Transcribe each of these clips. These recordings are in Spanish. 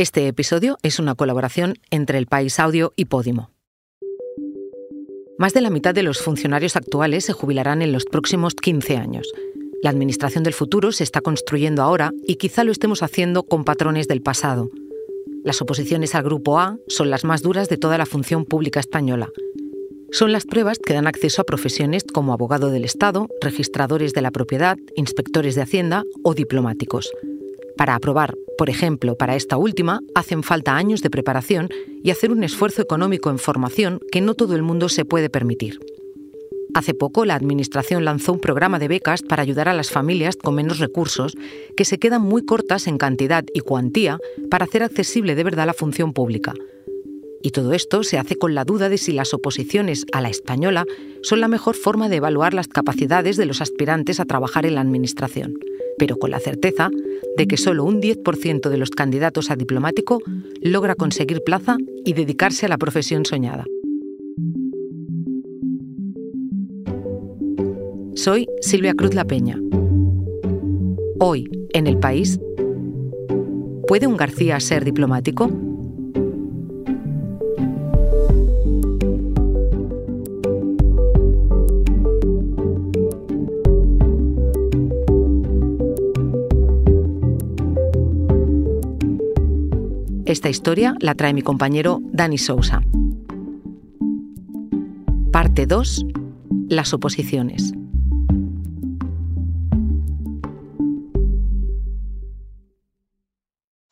Este episodio es una colaboración entre El País Audio y Podimo. Más de la mitad de los funcionarios actuales se jubilarán en los próximos 15 años. La Administración del futuro se está construyendo ahora y quizá lo estemos haciendo con patrones del pasado. Las oposiciones al Grupo A son las más duras de toda la función pública española. Son las pruebas que dan acceso a profesiones como abogado del Estado, registradores de la propiedad, inspectores de Hacienda o diplomáticos. Para aprobar, por ejemplo, para esta última, hacen falta años de preparación y hacer un esfuerzo económico en formación que no todo el mundo se puede permitir. Hace poco la Administración lanzó un programa de becas para ayudar a las familias con menos recursos, que se quedan muy cortas en cantidad y cuantía para hacer accesible de verdad la función pública. Y todo esto se hace con la duda de si las oposiciones a la española son la mejor forma de evaluar las capacidades de los aspirantes a trabajar en la Administración pero con la certeza de que solo un 10% de los candidatos a diplomático logra conseguir plaza y dedicarse a la profesión soñada. Soy Silvia Cruz La Peña. Hoy, en el país, ¿puede un García ser diplomático? Esta historia la trae mi compañero Dani Sousa. Parte 2. Las oposiciones.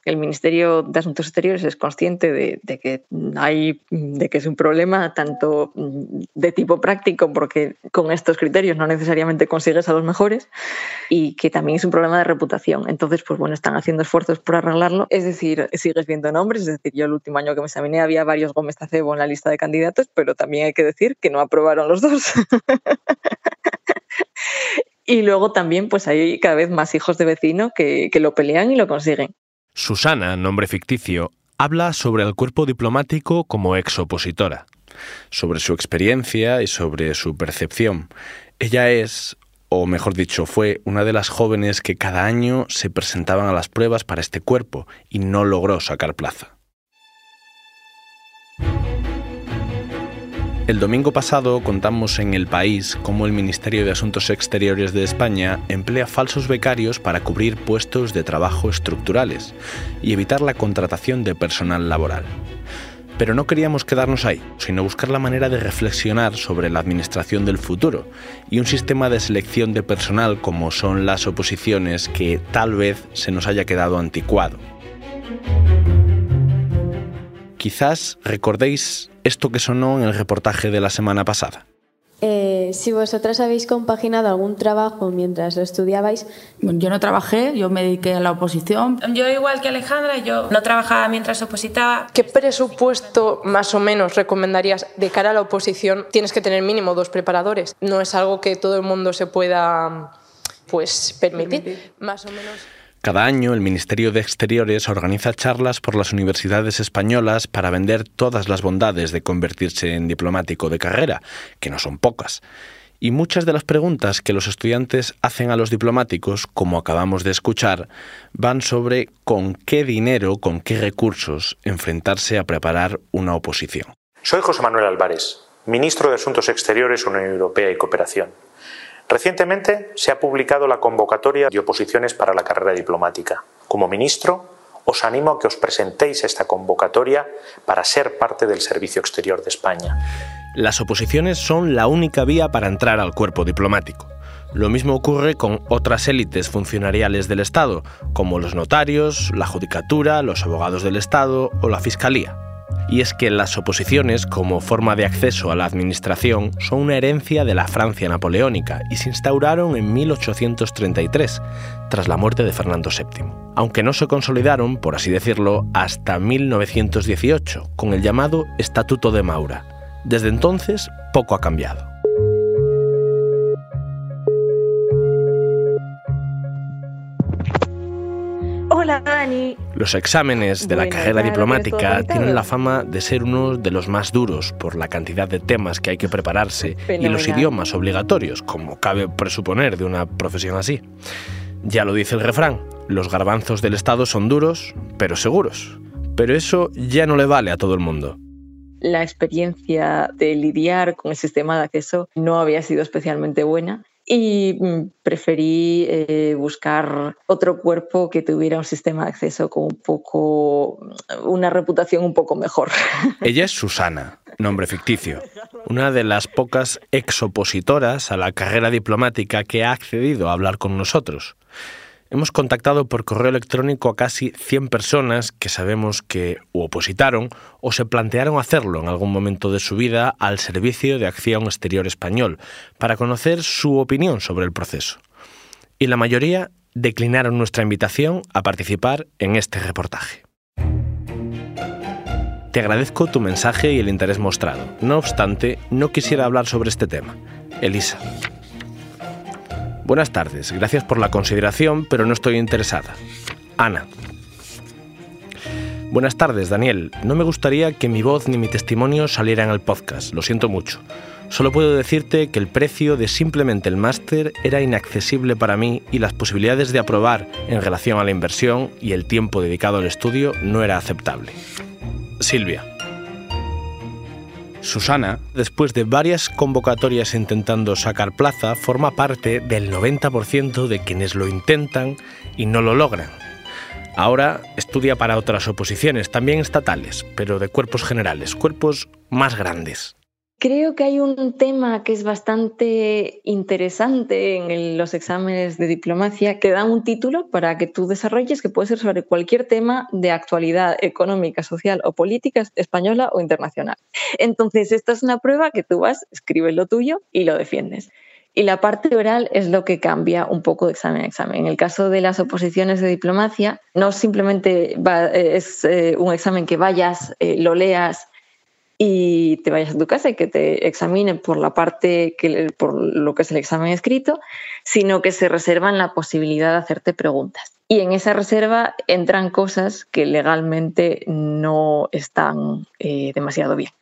El Ministerio de Asuntos Exteriores es consciente de, que hay, de que es un problema tanto de tipo práctico, porque con estos criterios no necesariamente consigues a los mejores, y que también es un problema de reputación. Entonces, pues bueno, están haciendo esfuerzos por arreglarlo. Es decir, sigues viendo nombres, es decir, yo el último año que me examiné había varios Gómez Tacebo en la lista de candidatos, pero también hay que decir que no aprobaron los dos. y luego también pues hay cada vez más hijos de vecino que, que lo pelean y lo consiguen. Susana, nombre ficticio, habla sobre el cuerpo diplomático como ex opositora, sobre su experiencia y sobre su percepción. Ella es, o mejor dicho, fue una de las jóvenes que cada año se presentaban a las pruebas para este cuerpo y no logró sacar plaza. El domingo pasado contamos en El País cómo el Ministerio de Asuntos Exteriores de España emplea falsos becarios para cubrir puestos de trabajo estructurales y evitar la contratación de personal laboral. Pero no queríamos quedarnos ahí, sino buscar la manera de reflexionar sobre la administración del futuro y un sistema de selección de personal como son las oposiciones que tal vez se nos haya quedado anticuado. Quizás recordéis esto que sonó en el reportaje de la semana pasada. Eh, si vosotras habéis compaginado algún trabajo mientras lo estudiabais. Yo no trabajé, yo me dediqué a la oposición. Yo igual que Alejandra, yo no trabajaba mientras opositaba. ¿Qué presupuesto más o menos recomendarías de cara a la oposición? Tienes que tener mínimo dos preparadores. No es algo que todo el mundo se pueda pues permitir. permitir. Más o menos. Cada año el Ministerio de Exteriores organiza charlas por las universidades españolas para vender todas las bondades de convertirse en diplomático de carrera, que no son pocas. Y muchas de las preguntas que los estudiantes hacen a los diplomáticos, como acabamos de escuchar, van sobre con qué dinero, con qué recursos enfrentarse a preparar una oposición. Soy José Manuel Álvarez, ministro de Asuntos Exteriores, Unión Europea y Cooperación. Recientemente se ha publicado la convocatoria de oposiciones para la carrera diplomática. Como ministro, os animo a que os presentéis esta convocatoria para ser parte del Servicio Exterior de España. Las oposiciones son la única vía para entrar al cuerpo diplomático. Lo mismo ocurre con otras élites funcionariales del Estado, como los notarios, la judicatura, los abogados del Estado o la Fiscalía y es que las oposiciones, como forma de acceso a la administración, son una herencia de la Francia napoleónica y se instauraron en 1833, tras la muerte de Fernando VII, aunque no se consolidaron, por así decirlo, hasta 1918, con el llamado Estatuto de Maura. Desde entonces, poco ha cambiado. Hola, Dani. Los exámenes de la carrera diplomática tienen la fama de ser uno de los más duros por la cantidad de temas que hay que prepararse y los idiomas obligatorios, como cabe presuponer de una profesión así. Ya lo dice el refrán, los garbanzos del Estado son duros, pero seguros. Pero eso ya no le vale a todo el mundo la experiencia de lidiar con el sistema de acceso no había sido especialmente buena y mm, preferí eh, buscar otro cuerpo que tuviera un sistema de acceso con un poco una reputación un poco mejor. Ella es Susana, nombre ficticio, una de las pocas exopositoras a la carrera diplomática que ha accedido a hablar con nosotros. Hemos contactado por correo electrónico a casi 100 personas que sabemos que o opositaron o se plantearon hacerlo en algún momento de su vida al Servicio de Acción Exterior Español para conocer su opinión sobre el proceso. Y la mayoría declinaron nuestra invitación a participar en este reportaje. Te agradezco tu mensaje y el interés mostrado. No obstante, no quisiera hablar sobre este tema. Elisa. Buenas tardes, gracias por la consideración, pero no estoy interesada. Ana. Buenas tardes, Daniel. No me gustaría que mi voz ni mi testimonio salieran al podcast, lo siento mucho. Solo puedo decirte que el precio de simplemente el máster era inaccesible para mí y las posibilidades de aprobar en relación a la inversión y el tiempo dedicado al estudio no era aceptable. Silvia. Susana, después de varias convocatorias intentando sacar plaza, forma parte del 90% de quienes lo intentan y no lo logran. Ahora estudia para otras oposiciones, también estatales, pero de cuerpos generales, cuerpos más grandes. Creo que hay un tema que es bastante interesante en los exámenes de diplomacia que dan un título para que tú desarrolles que puede ser sobre cualquier tema de actualidad económica, social o política española o internacional. Entonces, esta es una prueba que tú vas, escribes lo tuyo y lo defiendes. Y la parte oral es lo que cambia un poco de examen a examen. En el caso de las oposiciones de diplomacia, no simplemente es eh, un examen que vayas, eh, lo leas y te vayas a tu casa y que te examinen por la parte, que, por lo que es el examen escrito, sino que se reservan la posibilidad de hacerte preguntas. Y en esa reserva entran cosas que legalmente no están eh, demasiado bien.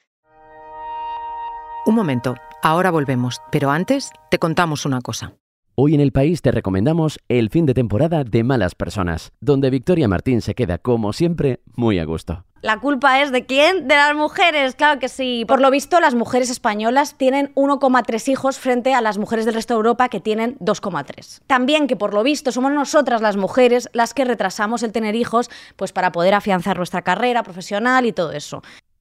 Un momento, ahora volvemos, pero antes te contamos una cosa. Hoy en el país te recomendamos el fin de temporada de Malas Personas, donde Victoria Martín se queda, como siempre, muy a gusto. ¿La culpa es de quién? De las mujeres, claro que sí. Por lo visto, las mujeres españolas tienen 1,3 hijos frente a las mujeres del resto de Europa que tienen 2,3. También que por lo visto somos nosotras las mujeres las que retrasamos el tener hijos pues para poder afianzar nuestra carrera profesional y todo eso.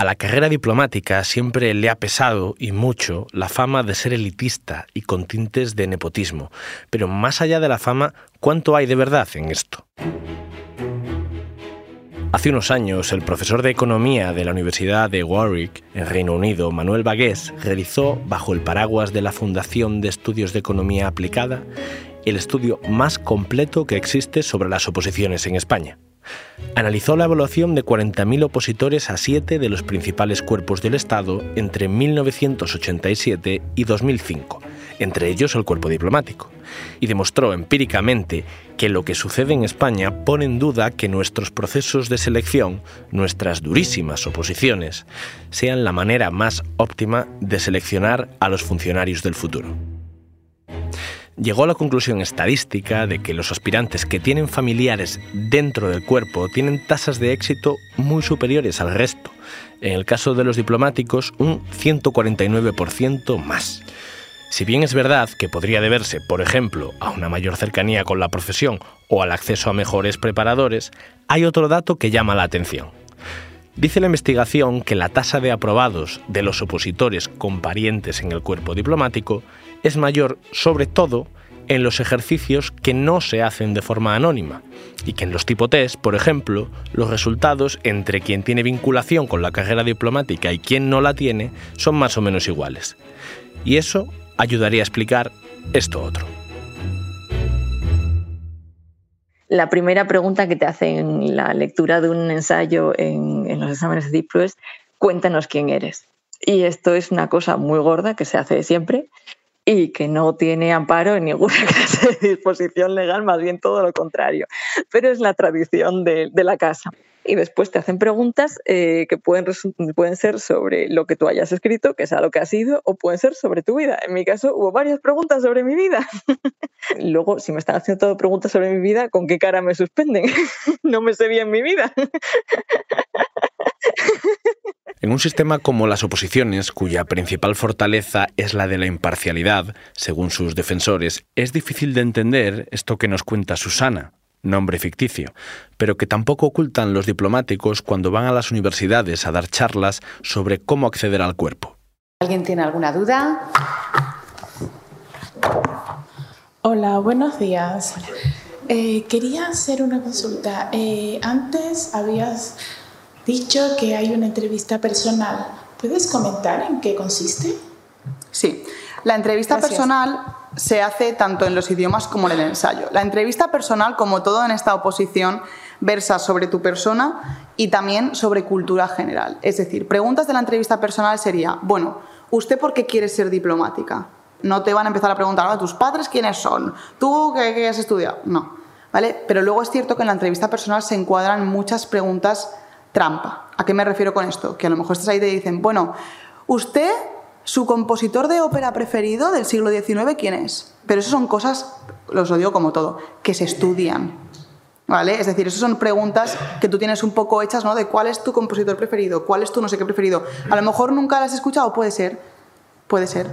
A la carrera diplomática siempre le ha pesado, y mucho, la fama de ser elitista y con tintes de nepotismo. Pero más allá de la fama, ¿cuánto hay de verdad en esto? Hace unos años, el profesor de economía de la Universidad de Warwick, en Reino Unido, Manuel Bagués, realizó, bajo el paraguas de la Fundación de Estudios de Economía Aplicada, el estudio más completo que existe sobre las oposiciones en España. Analizó la evaluación de 40.000 opositores a siete de los principales cuerpos del Estado entre 1987 y 2005, entre ellos el cuerpo diplomático, y demostró empíricamente que lo que sucede en España pone en duda que nuestros procesos de selección, nuestras durísimas oposiciones, sean la manera más óptima de seleccionar a los funcionarios del futuro llegó a la conclusión estadística de que los aspirantes que tienen familiares dentro del cuerpo tienen tasas de éxito muy superiores al resto. En el caso de los diplomáticos, un 149% más. Si bien es verdad que podría deberse, por ejemplo, a una mayor cercanía con la profesión o al acceso a mejores preparadores, hay otro dato que llama la atención. Dice la investigación que la tasa de aprobados de los opositores con parientes en el cuerpo diplomático es mayor sobre todo en los ejercicios que no se hacen de forma anónima y que en los tipo test, por ejemplo, los resultados entre quien tiene vinculación con la carrera diplomática y quien no la tiene son más o menos iguales. Y eso ayudaría a explicar esto otro. La primera pregunta que te hacen en la lectura de un ensayo en, los exámenes de DIPLO es cuéntanos quién eres. Y esto es una cosa muy gorda que se hace siempre y que no tiene amparo en ninguna clase de disposición legal, más bien todo lo contrario. Pero es la tradición de, de la casa y después te hacen preguntas eh, que pueden, pueden ser sobre lo que tú hayas escrito, que sea lo que ha sido, o pueden ser sobre tu vida. En mi caso hubo varias preguntas sobre mi vida. Luego, si me están haciendo todo preguntas sobre mi vida, ¿con qué cara me suspenden? no me sé bien mi vida. En un sistema como las oposiciones, cuya principal fortaleza es la de la imparcialidad, según sus defensores, es difícil de entender esto que nos cuenta Susana, nombre ficticio, pero que tampoco ocultan los diplomáticos cuando van a las universidades a dar charlas sobre cómo acceder al cuerpo. ¿Alguien tiene alguna duda? Hola, buenos días. Eh, quería hacer una consulta. Eh, antes habías dicho que hay una entrevista personal. ¿Puedes comentar en qué consiste? Sí, la entrevista personal se hace tanto en los idiomas como en el ensayo. La entrevista personal, como todo en esta oposición, versa sobre tu persona y también sobre cultura general. Es decir, preguntas de la entrevista personal sería, bueno, ¿usted por qué quiere ser diplomática? No te van a empezar a preguntar, ¿a tus padres quiénes son? ¿Tú qué, qué has estudiado? No. ¿Vale? Pero luego es cierto que en la entrevista personal se encuadran muchas preguntas trampa. ¿A qué me refiero con esto? Que a lo mejor estás ahí y te dicen, bueno, ¿usted ¿Su compositor de ópera preferido del siglo XIX quién es? Pero eso son cosas, los lo digo como todo, que se estudian. ¿Vale? Es decir, esas son preguntas que tú tienes un poco hechas, ¿no? De cuál es tu compositor preferido, cuál es tu no sé qué preferido. A lo mejor nunca las has escuchado, puede ser, puede ser.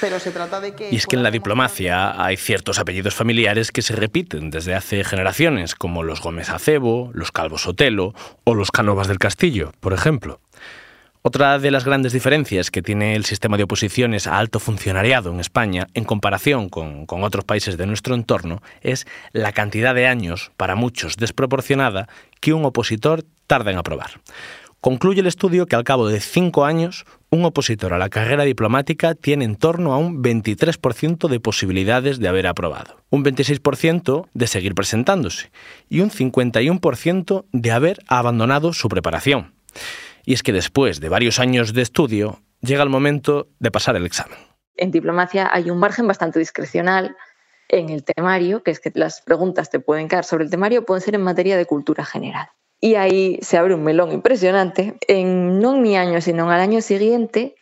Pero se trata de que... Y es que en la diplomacia hay ciertos apellidos familiares que se repiten desde hace generaciones, como los Gómez Acebo, los Calvo Sotelo o los Cánovas del Castillo, por ejemplo. Otra de las grandes diferencias que tiene el sistema de oposiciones a alto funcionariado en España en comparación con, otros países de nuestro entorno es la cantidad de años, para muchos desproporcionada, que un opositor tarda en aprobar. Concluye el estudio que al cabo de cinco años, un opositor a la carrera diplomática tiene en torno a un 23% de posibilidades de haber aprobado, un 26% de seguir presentándose y un 51% de haber abandonado su preparación. Y es que después de varios años de estudio, llega el momento de pasar el examen. En diplomacia hay un margen bastante discrecional en el temario, que es que las preguntas te pueden caer sobre el temario, pueden ser en materia de cultura general. Y ahí se abre un melón impresionante. En, no en mi año, sino al año siguiente,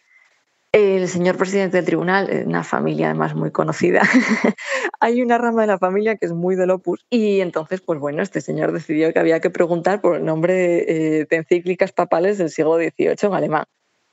el señor presidente del tribunal, una familia además muy conocida, hay una rama de la familia que es muy del opus y entonces, pues bueno, este señor decidió que había que preguntar por el nombre de, eh, encíclicas papales del siglo XVIII en alemán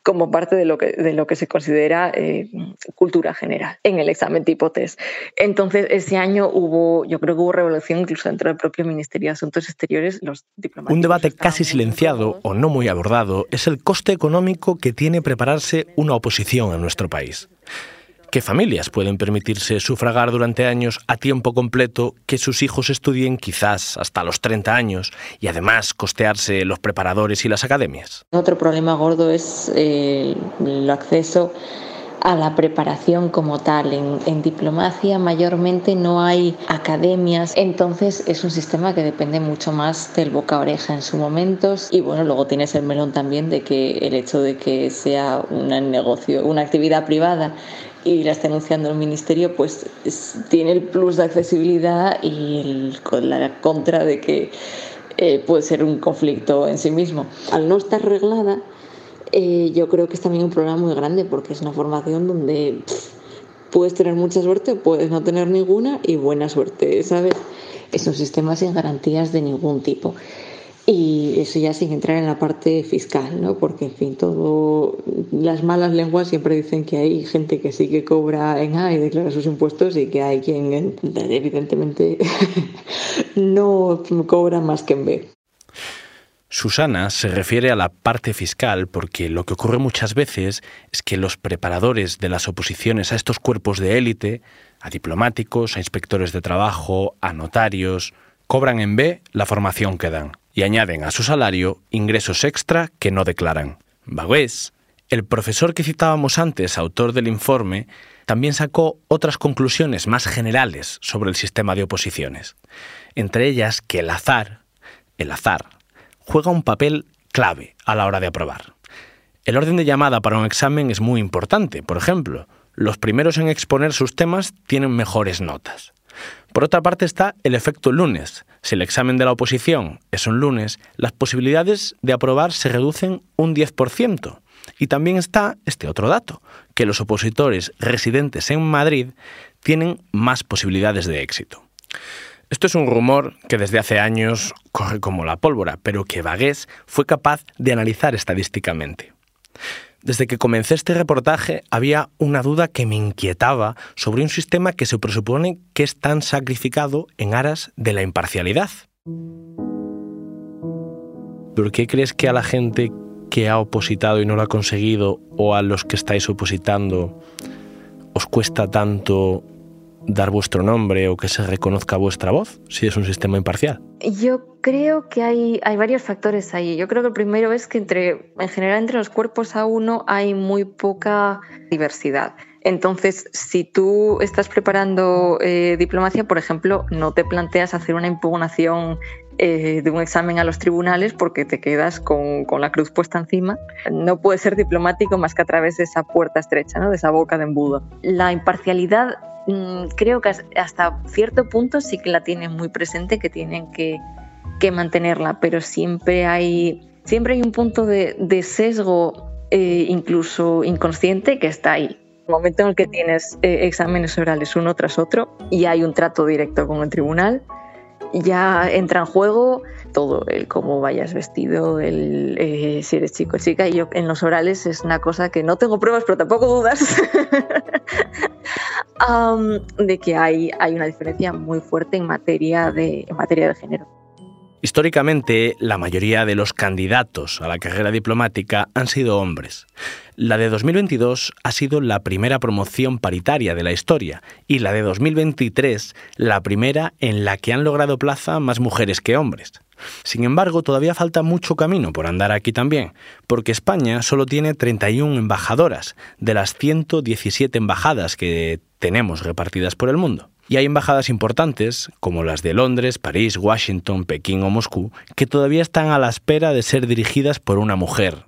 como parte de lo que, de lo que se considera eh, cultura general en el examen tipo test. Entonces, ese año hubo, yo creo que hubo revolución incluso dentro del propio Ministerio de Asuntos Exteriores. Los diplomáticos Un debate casi silenciado o no muy abordado es el coste económico que tiene prepararse una oposición en nuestro país. ¿Qué familias pueden permitirse sufragar durante años a tiempo completo que sus hijos estudien quizás hasta los 30 años y además costearse los preparadores y las academias? Otro problema gordo es eh, el acceso a la preparación como tal. En, diplomacia mayormente no hay academias, entonces es un sistema que depende mucho más del boca a oreja en sus momentos y bueno, luego tienes el melón también de que el hecho de que sea un negocio, una actividad privada y la está anunciando el ministerio, pues tiene el plus de accesibilidad y el, la contra de que eh, puede ser un conflicto en sí mismo. Al no estar reglada, eh, yo creo que es también un problema muy grande porque es una formación donde puedes tener mucha suerte puedes no tener ninguna y buena suerte, ¿sabes? Es un sistema sin garantías de ningún tipo. Y eso ya sin entrar en la parte fiscal, ¿no? Porque, en fin, todo las malas lenguas siempre dicen que hay gente que sí que cobra en A y declara sus impuestos y que hay quien evidentemente no cobra más que en B. Susana se refiere a la parte fiscal porque lo que ocurre muchas veces es que los preparadores de las oposiciones a estos cuerpos de élite, a diplomáticos, a inspectores de trabajo, a notarios, cobran en B la formación que dan y añaden a su salario ingresos extra que no declaran. Bagués, el profesor que citábamos antes, autor del informe, también sacó otras conclusiones más generales sobre el sistema de oposiciones, entre ellas que el azar, el azar, juega un papel clave a la hora de aprobar. El orden de llamada para un examen es muy importante, por ejemplo, los primeros en exponer sus temas tienen mejores notas. Por otra parte está el efecto lunes. Si el examen de la oposición es un lunes, las posibilidades de aprobar se reducen un 10%. Y también está este otro dato, que los opositores residentes en Madrid tienen más posibilidades de éxito. Esto es un rumor que desde hace años corre como la pólvora, pero que Vagués fue capaz de analizar estadísticamente. Desde que comencé este reportaje había una duda que me inquietaba sobre un sistema que se presupone que es tan sacrificado en aras de la imparcialidad. ¿Por qué crees que a la gente que ha opositado y no lo ha conseguido o a los que estáis opositando os cuesta tanto dar vuestro nombre o que se reconozca vuestra voz si es un sistema imparcial? Yo creo que hay, hay varios factores ahí. Yo creo que el primero es que entre, en general entre los cuerpos a uno hay muy poca diversidad. Entonces, si tú estás preparando eh, diplomacia, por ejemplo, no te planteas hacer una impugnación eh, de un examen a los tribunales porque te quedas con, la cruz puesta encima. No puedes ser diplomático más que a través de esa puerta estrecha, ¿no? de esa boca de embudo. La imparcialidad mm, creo que hasta cierto punto sí que la tienen muy presente, que tienen que, mantenerla, pero siempre hay, siempre hay un punto de, sesgo, eh, incluso inconsciente, que está ahí momento en el que tienes eh, exámenes orales uno tras otro y hay un trato directo con el tribunal, ya entra en juego todo, el cómo vayas vestido, el eh, si eres chico o chica. Y yo en los orales es una cosa que no tengo pruebas, pero tampoco dudas, de que hay, hay una diferencia muy fuerte en materia de, en materia de género. Históricamente, la mayoría de los candidatos a la carrera diplomática han sido hombres. La de 2022 ha sido la primera promoción paritaria de la historia y la de 2023 la primera en la que han logrado plaza más mujeres que hombres. Sin embargo, todavía falta mucho camino por andar aquí también, porque España solo tiene 31 embajadoras de las 117 embajadas que tenemos repartidas por el mundo. Y hay embajadas importantes, como las de Londres, París, Washington, Pekín o Moscú, que todavía están a la espera de ser dirigidas por una mujer.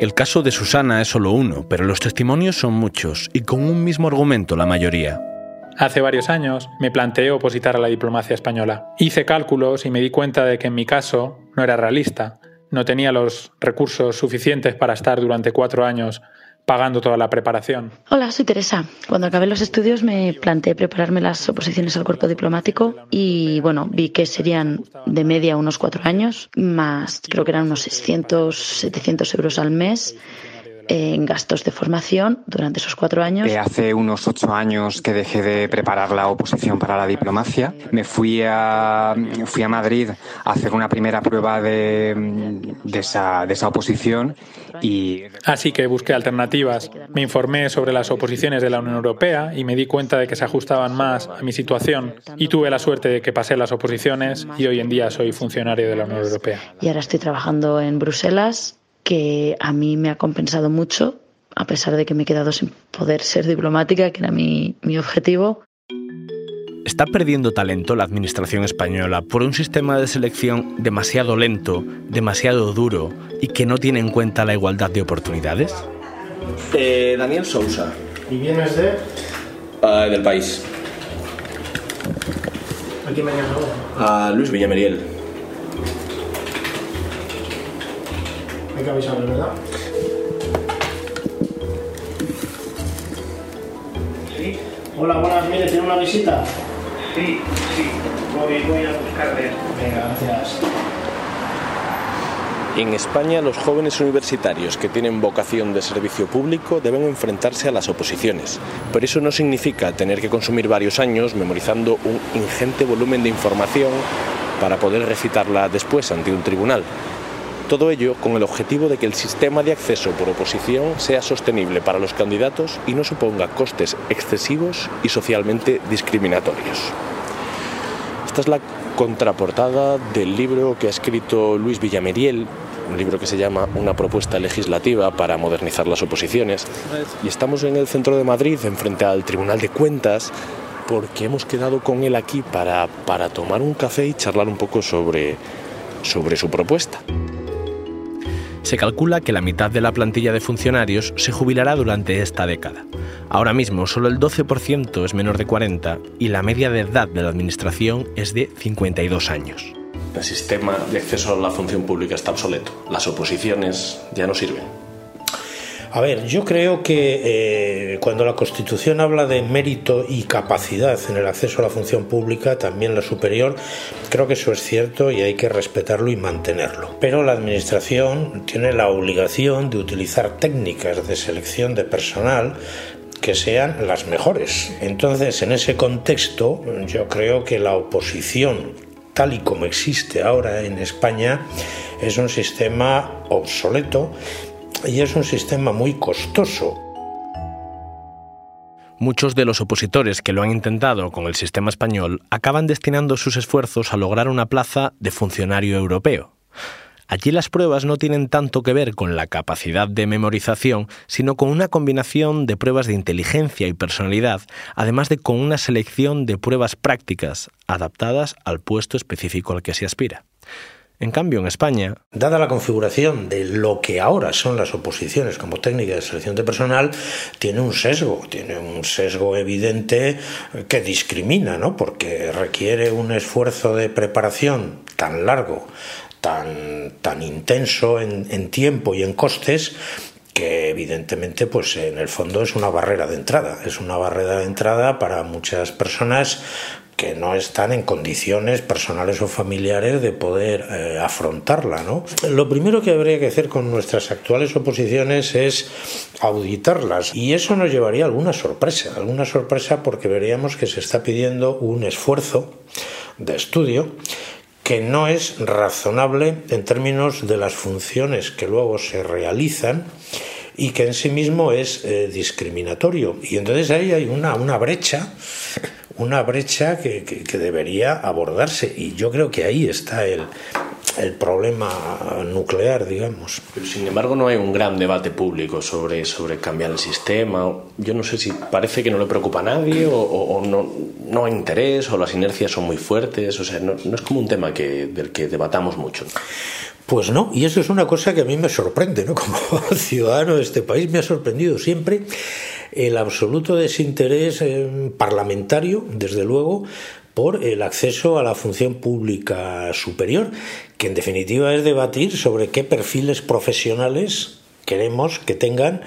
El caso de Susana es solo uno, pero los testimonios son muchos y con un mismo argumento la mayoría. Hace varios años me planteé opositar a la diplomacia española. Hice cálculos y me di cuenta de que en mi caso no era realista. No tenía los recursos suficientes para estar durante cuatro años pagando toda la preparación. Hola, soy Teresa. Cuando acabé los estudios me planteé prepararme las oposiciones al cuerpo diplomático y bueno, vi que serían de media unos cuatro años, más creo que eran unos 600, 700 euros al mes en gastos de formación durante esos cuatro años. Eh, hace unos ocho años que dejé de preparar la oposición para la diplomacia. Me fui a, fui a Madrid a hacer una primera prueba de, de, esa, de esa oposición y... Así que busqué alternativas. Me informé sobre las oposiciones de la Unión Europea y me di cuenta de que se ajustaban más a mi situación. Y tuve la suerte de que pasé las oposiciones y hoy en día soy funcionario de la Unión Europea. Y ahora estoy trabajando en Bruselas que a mí me ha compensado mucho, a pesar de que me he quedado sin poder ser diplomática, que era mi, mi objetivo. ¿Está perdiendo talento la Administración española por un sistema de selección demasiado lento, demasiado duro y que no tiene en cuenta la igualdad de oportunidades? Eh, Daniel Sousa. ¿Y vienes de? Uh, del país. ¿A quién me A Luis Villameriel. Hay que avisarle, ¿verdad? Sí. Hola, buenas, mire, ¿tiene una visita? Sí, sí, voy, voy a buscarle. Venga, gracias. En España, los jóvenes universitarios que tienen vocación de servicio público deben enfrentarse a las oposiciones, pero eso no significa tener que consumir varios años memorizando un ingente volumen de información para poder recitarla después ante un tribunal. Todo ello con el objetivo de que el sistema de acceso por oposición sea sostenible para los candidatos y no suponga costes excesivos y socialmente discriminatorios. Esta es la contraportada del libro que ha escrito Luis Villameriel, un libro que se llama Una propuesta legislativa para modernizar las oposiciones. Y estamos en el centro de Madrid, enfrente al Tribunal de Cuentas, porque hemos quedado con él aquí para, para tomar un café y charlar un poco sobre, sobre su propuesta. Se calcula que la mitad de la plantilla de funcionarios se jubilará durante esta década. Ahora mismo solo el 12% es menor de 40 y la media de edad de la Administración es de 52 años. El sistema de acceso a la función pública está obsoleto. Las oposiciones ya no sirven. A ver, yo creo que eh, cuando la Constitución habla de mérito y capacidad en el acceso a la función pública, también la superior, creo que eso es cierto y hay que respetarlo y mantenerlo. Pero la Administración tiene la obligación de utilizar técnicas de selección de personal que sean las mejores. Entonces, en ese contexto, yo creo que la oposición tal y como existe ahora en España es un sistema obsoleto y es un sistema muy costoso. Muchos de los opositores que lo han intentado con el sistema español acaban destinando sus esfuerzos a lograr una plaza de funcionario europeo. Allí las pruebas no tienen tanto que ver con la capacidad de memorización, sino con una combinación de pruebas de inteligencia y personalidad, además de con una selección de pruebas prácticas adaptadas al puesto específico al que se aspira. En cambio, en España... Dada la configuración de lo que ahora son las oposiciones como técnica de selección de personal, tiene un sesgo, tiene un sesgo evidente que discrimina, ¿no? porque requiere un esfuerzo de preparación tan largo, tan, tan intenso en, en tiempo y en costes, que evidentemente pues en el fondo es una barrera de entrada, es una barrera de entrada para muchas personas que no están en condiciones personales o familiares de poder eh, afrontarla. ¿no? Lo primero que habría que hacer con nuestras actuales oposiciones es auditarlas y eso nos llevaría a alguna sorpresa, alguna sorpresa porque veríamos que se está pidiendo un esfuerzo de estudio que no es razonable en términos de las funciones que luego se realizan y que en sí mismo es eh, discriminatorio. Y entonces ahí hay una, una brecha una brecha que, debería abordarse y yo creo que ahí está el, el problema nuclear, digamos. Pero sin embargo no hay un gran debate público sobre, sobre cambiar el sistema. Yo no sé si parece que no le preocupa a nadie o, no, no, hay interés o las inercias son muy fuertes. O sea, no, no es como un tema que, del que debatamos mucho. Pues no, y eso es una cosa que a mí me sorprende, ¿no? Como ciudadano de este país me ha sorprendido siempre el absoluto desinterés eh, parlamentario, desde luego, por el acceso a la función pública superior, que en definitiva es debatir sobre qué perfiles profesionales queremos que tengan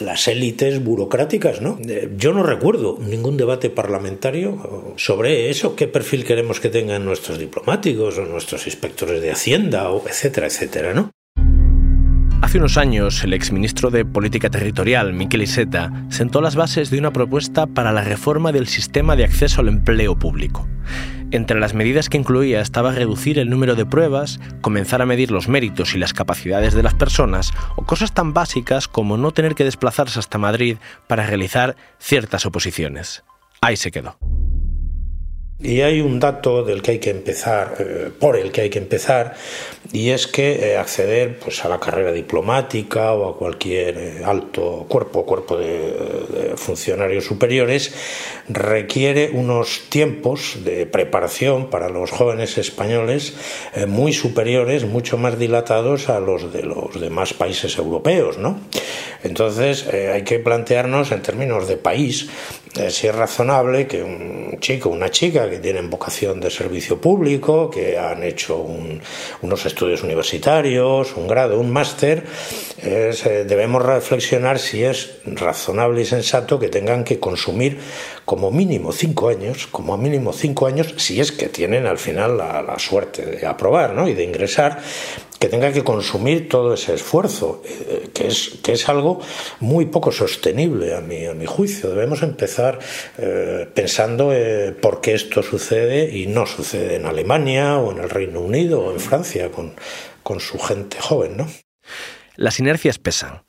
las élites burocráticas, ¿no? Eh, yo no recuerdo ningún debate parlamentario sobre eso, qué perfil queremos que tengan nuestros diplomáticos o nuestros inspectores de Hacienda, o etcétera, etcétera, ¿no? Hace unos años, el exministro de Política Territorial, Miquel Iceta, sentó las bases de una propuesta para la reforma del sistema de acceso al empleo público. Entre las medidas que incluía estaba reducir el número de pruebas, comenzar a medir los méritos y las capacidades de las personas, o cosas tan básicas como no tener que desplazarse hasta Madrid para realizar ciertas oposiciones. Ahí se quedó. Y hay un dato del que hay que empezar, eh, por el que hay que empezar, y es que eh, acceder pues, a la carrera diplomática o a cualquier eh, alto cuerpo, cuerpo de, funcionarios superiores, requiere unos tiempos de preparación para los jóvenes españoles muy superiores, mucho más dilatados a los de los demás países europeos. ¿no? Entonces hay que plantearnos en términos de país si es razonable que un chico, una chica que tienen vocación de servicio público, que han hecho unos estudios universitarios, un grado, un máster, eh, debemos reflexionar si es razonable y sensato que tengan que consumir como mínimo cinco años, como mínimo cinco años, si es que tienen al final la, la suerte de aprobar ¿no? y de ingresar que tenga que consumir todo ese esfuerzo, eh, que, es, que es algo muy poco sostenible a mi, a mi juicio. Debemos empezar eh, pensando eh, por qué esto sucede y no sucede en Alemania o en el Reino Unido o en Francia con, con su gente joven. ¿no? Las inercias pesan,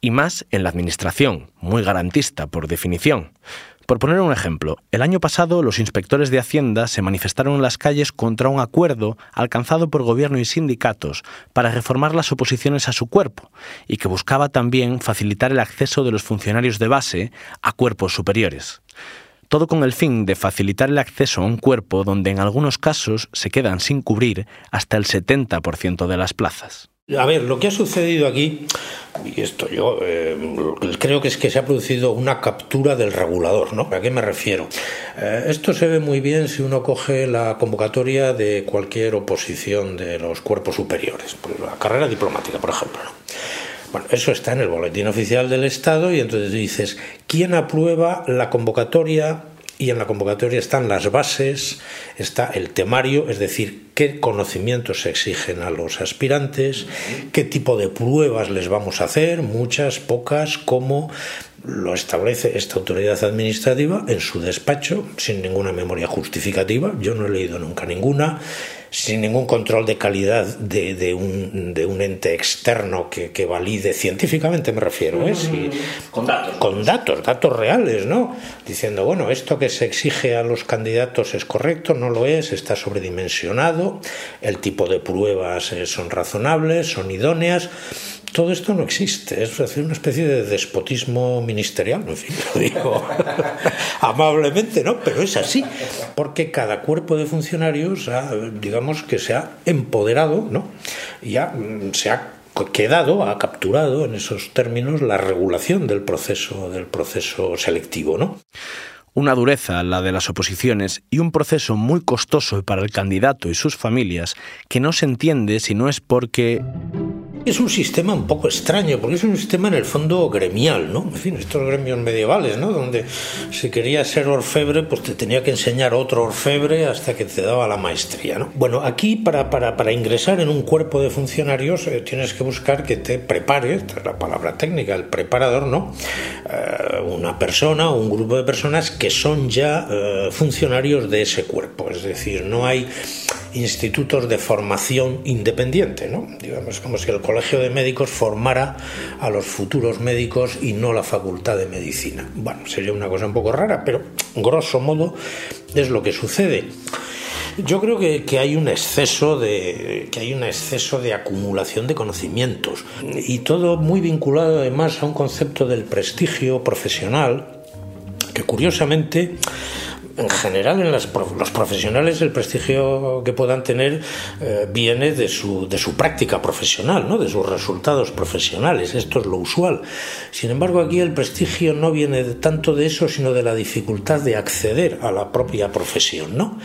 y más en la administración, muy garantista por definición. Por poner un ejemplo, el año pasado los inspectores de Hacienda se manifestaron en las calles contra un acuerdo alcanzado por gobierno y sindicatos para reformar las oposiciones a su cuerpo y que buscaba también facilitar el acceso de los funcionarios de base a cuerpos superiores. Todo con el fin de facilitar el acceso a un cuerpo donde en algunos casos se quedan sin cubrir hasta el 70% de las plazas. A ver, lo que ha sucedido aquí, y esto yo eh, creo que es que se ha producido una captura del regulador, ¿no? ¿A qué me refiero? Eh, esto se ve muy bien si uno coge la convocatoria de cualquier oposición de los cuerpos superiores, la carrera diplomática, por ejemplo. Bueno, eso está en el boletín oficial del Estado y entonces dices, ¿quién aprueba la convocatoria y en la convocatoria están las bases, está el temario, es decir, qué conocimientos se exigen a los aspirantes, qué tipo de pruebas les vamos a hacer, muchas, pocas, cómo lo establece esta autoridad administrativa en su despacho, sin ninguna memoria justificativa, yo no he leído nunca ninguna, sin ningún control de calidad de, un, de un, ente externo que, que, valide científicamente, me refiero, ¿eh? con datos. Con datos, datos reales, ¿no? Diciendo, bueno, esto que se exige a los candidatos es correcto, no lo es, está sobredimensionado, el tipo de pruebas eh, son razonables, son idóneas todo esto no existe, es una especie de despotismo ministerial, en fin, lo digo amablemente, ¿no? Pero es así, porque cada cuerpo de funcionarios, ha, digamos que se ha empoderado, ¿no? Y ya mm, se ha quedado, ha capturado en esos términos la regulación del proceso, del proceso selectivo, ¿no? Una dureza, la de las oposiciones, y un proceso muy costoso para el candidato y sus familias que no se entiende si no es porque es un sistema un poco extraño, porque es un sistema en el fondo gremial, ¿no? En fin, estos gremios medievales, ¿no? Donde si querías ser orfebre, pues te tenía que enseñar otro orfebre hasta que te daba la maestría, ¿no? Bueno, aquí para, para, para ingresar en un cuerpo de funcionarios eh, tienes que buscar que te prepare, esta es la palabra técnica, el preparador, ¿no? Eh, una persona o un grupo de personas que son ya eh, funcionarios de ese cuerpo, es decir, no hay institutos de formación independiente, ¿no? Digamos como si el Colegio de Médicos formara a los futuros médicos y no la Facultad de Medicina. Bueno, sería una cosa un poco rara, pero grosso modo es lo que sucede. Yo creo que, que, hay un exceso de que hay un exceso de acumulación de conocimientos y todo muy vinculado además a un concepto del prestigio profesional que curiosamente en general en las, los profesionales el prestigio que puedan tener eh, viene de su, de su práctica profesional, ¿no? de sus resultados profesionales. Esto es lo usual. Sin embargo, aquí el prestigio no viene tanto de eso, sino de la dificultad de acceder a la propia profesión. ¿no?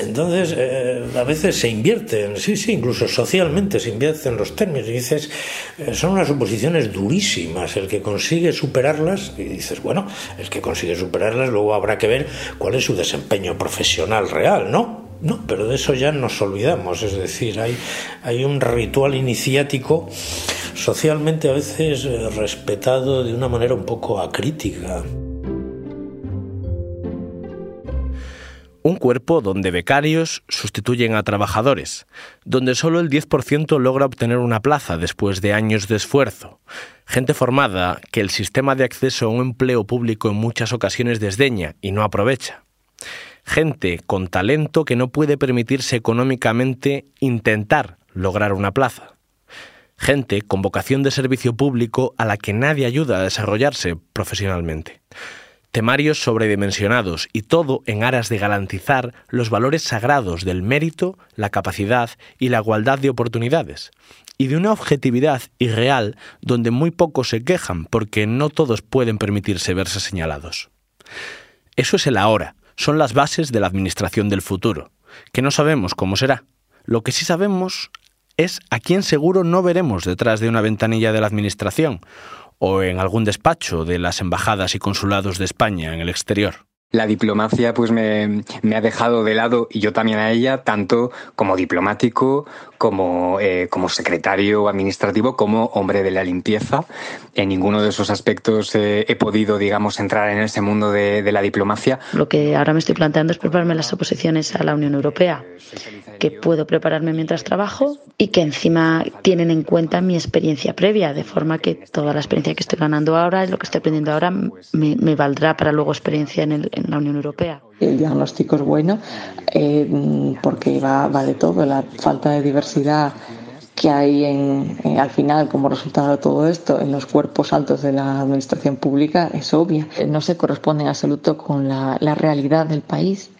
Entonces, eh, a veces se invierten, sí, sí, incluso socialmente se invierten los términos. Y dices, eh, son unas oposiciones durísimas. El que consigue superarlas, y dices, bueno, el que consigue superarlas, luego habrá que ver cuál es su desempeño profesional real, ¿no? No, pero de eso ya nos olvidamos. Es decir, hay, hay un ritual iniciático socialmente a veces eh, respetado de una manera un poco acrítica. Un cuerpo donde becarios sustituyen a trabajadores, donde solo el 10% logra obtener una plaza después de años de esfuerzo, gente formada que el sistema de acceso a un empleo público en muchas ocasiones desdeña y no aprovecha, gente con talento que no puede permitirse económicamente intentar lograr una plaza, gente con vocación de servicio público a la que nadie ayuda a desarrollarse profesionalmente temarios sobredimensionados y todo en aras de garantizar los valores sagrados del mérito, la capacidad y la igualdad de oportunidades, y de una objetividad irreal donde muy pocos se quejan porque no todos pueden permitirse verse señalados. Eso es el ahora, son las bases de la administración del futuro, que no sabemos cómo será. Lo que sí sabemos es a quién seguro no veremos detrás de una ventanilla de la administración, o en algún despacho de las embajadas y consulados de España en el exterior. La diplomacia pues me, ha dejado de lado, y yo también a ella, tanto como diplomático, como, eh, como secretario administrativo, como hombre de la limpieza. En ninguno de esos aspectos eh, he podido, digamos, entrar en ese mundo de, de, la diplomacia. Lo que ahora me estoy planteando es prepararme las oposiciones a la Unión Europea, que puedo prepararme mientras trabajo y que encima tienen en cuenta mi experiencia previa, de forma que toda la experiencia que estoy ganando ahora lo que estoy aprendiendo ahora me, me valdrá para luego experiencia en el en la Unión Europea. El diagnóstico es bueno eh, porque va, va, de todo, la falta de diversidad que hay en, al final como resultado de todo esto en los cuerpos altos de la administración pública es obvia. No se corresponde en absoluto con la, la realidad del país.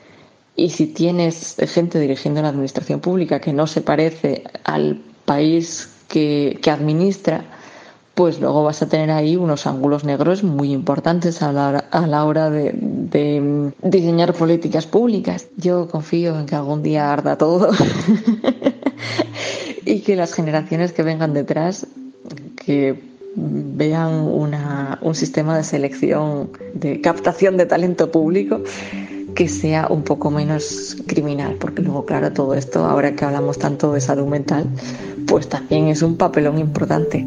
Y si tienes gente dirigiendo la administración pública que no se parece al país que, administra, pues luego vas a tener ahí unos ángulos negros muy importantes a la hora, de, de, diseñar políticas públicas. Yo confío en que algún día arda todo y que las generaciones que vengan detrás, que vean una, un sistema de selección, de captación de talento público que sea un poco menos criminal, porque luego, claro, todo esto, ahora que hablamos tanto de salud mental, pues también es un papelón importante.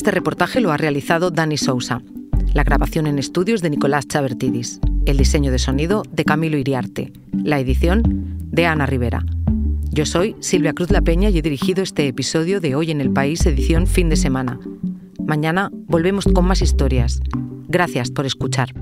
Este reportaje lo ha realizado Dani Sousa. La grabación en estudios de Nicolás Chabertidis. El diseño de sonido de Camilo Iriarte. La edición de Ana Rivera. Yo soy Silvia Cruz La Peña y he dirigido este episodio de Hoy en el País, edición fin de semana. Mañana volvemos con más historias. Gracias por escuchar.